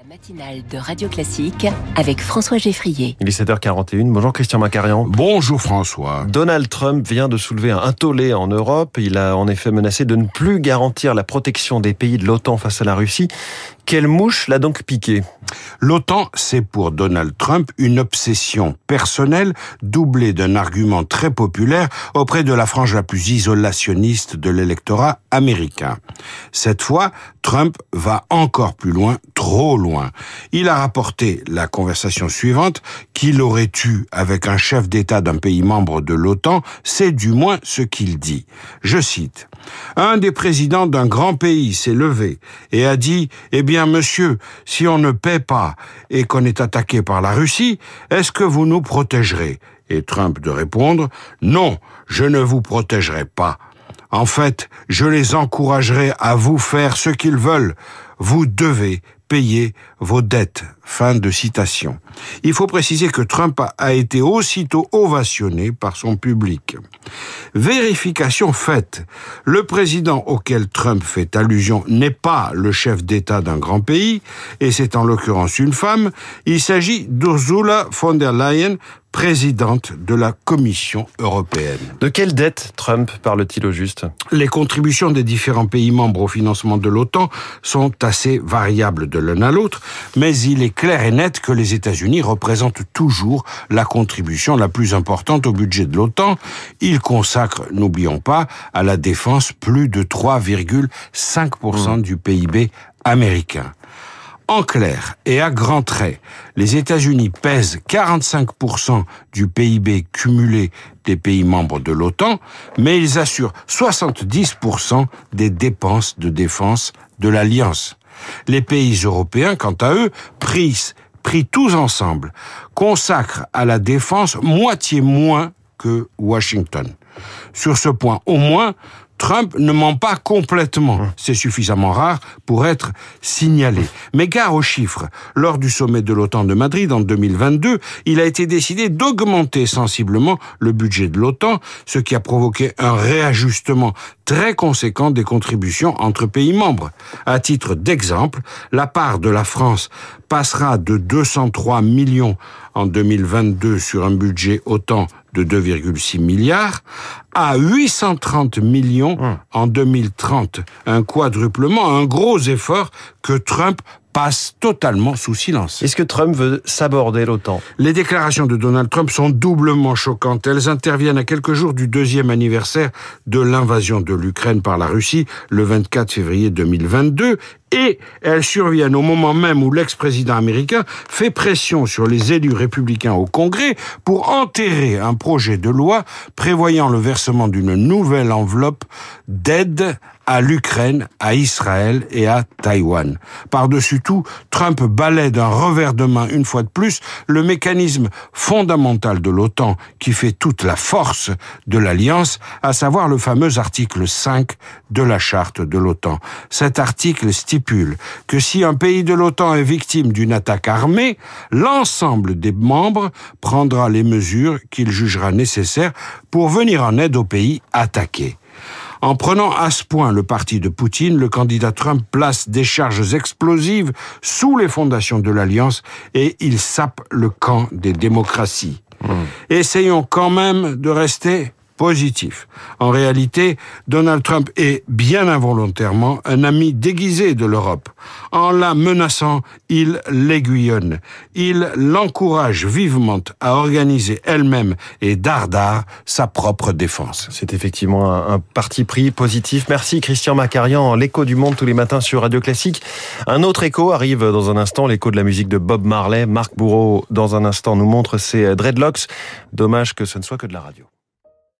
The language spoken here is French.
La matinale de Radio Classique avec François Geffrier. Il est 7h41. Bonjour Christian Macarian. Bonjour François. Donald Trump vient de soulever un tollé en Europe. Il a en effet menacé de ne plus garantir la protection des pays de l'OTAN face à la Russie. Quelle mouche l'a donc piqué? L'OTAN, c'est pour Donald Trump une obsession personnelle doublée d'un argument très populaire auprès de la frange la plus isolationniste de l'électorat américain. Cette fois, Trump va encore plus loin, trop loin. Il a rapporté la conversation suivante qu'il aurait eu avec un chef d'État d'un pays membre de l'OTAN, c'est du moins ce qu'il dit. Je cite. Un des présidents d'un grand pays s'est levé et a dit, eh bien, monsieur, si on ne paie pas et qu'on est attaqué par la Russie, est-ce que vous nous protégerez? Et Trump de répondre, non, je ne vous protégerai pas. En fait, je les encouragerai à vous faire ce qu'ils veulent. Vous devez payer vos dettes. Fin de citation. Il faut préciser que Trump a été aussitôt ovationné par son public. Vérification faite. Le président auquel Trump fait allusion n'est pas le chef d'État d'un grand pays, et c'est en l'occurrence une femme. Il s'agit d'Ursula von der Leyen, présidente de la Commission européenne. De quelle dette Trump parle-t-il au juste? Les contributions des différents pays membres au financement de l'OTAN sont assez variables de l'un à l'autre, mais il est clair et net que les États-Unis représentent toujours la contribution la plus importante au budget de l'OTAN. Ils consacrent, n'oublions pas, à la défense plus de 3,5% mmh. du PIB américain. En clair et à grands traits, les États-Unis pèsent 45% du PIB cumulé des pays membres de l'OTAN, mais ils assurent 70% des dépenses de défense de l'Alliance. Les pays européens, quant à eux, pris, pris tous ensemble, consacrent à la défense moitié moins que Washington. Sur ce point, au moins, Trump ne ment pas complètement. Hum. C'est suffisamment rare pour être signalé. Mais gare aux chiffres. Lors du sommet de l'OTAN de Madrid en 2022, il a été décidé d'augmenter sensiblement le budget de l'OTAN, ce qui a provoqué un réajustement très conséquent des contributions entre pays membres. À titre d'exemple, la part de la France passera de 203 millions en 2022 sur un budget OTAN de 2,6 milliards à 830 millions hum. en 2030. Un quadruplement, un gros effort que Trump passe totalement sous silence. Est-ce que Trump veut s'aborder l'OTAN? Les déclarations de Donald Trump sont doublement choquantes. Elles interviennent à quelques jours du deuxième anniversaire de l'invasion de l'Ukraine par la Russie, le 24 février 2022, et elles surviennent au moment même où l'ex-président américain fait pression sur les élus républicains au Congrès pour enterrer un projet de loi prévoyant le versement d'une nouvelle enveloppe d'aide à l'Ukraine, à Israël et à Taïwan. Par-dessus tout, Trump balaie d'un revers de main une fois de plus le mécanisme fondamental de l'OTAN qui fait toute la force de l'alliance, à savoir le fameux article 5 de la charte de l'OTAN. Cet article stipule que si un pays de l'OTAN est victime d'une attaque armée, l'ensemble des membres prendra les mesures qu'il jugera nécessaires pour venir en aide au pays attaqué. En prenant à ce point le parti de Poutine, le candidat Trump place des charges explosives sous les fondations de l'Alliance et il sape le camp des démocraties. Mmh. Essayons quand même de rester positif. En réalité, Donald Trump est bien involontairement un ami déguisé de l'Europe. En la menaçant, il l'aiguillonne. Il l'encourage vivement à organiser elle-même et dardard sa propre défense. C'est effectivement un, parti pris positif. Merci Christian Macarian, l'écho du monde tous les matins sur Radio Classique. Un autre écho arrive dans un instant, l'écho de la musique de Bob Marley. Marc Bourreau, dans un instant, nous montre ses dreadlocks. Dommage que ce ne soit que de la radio.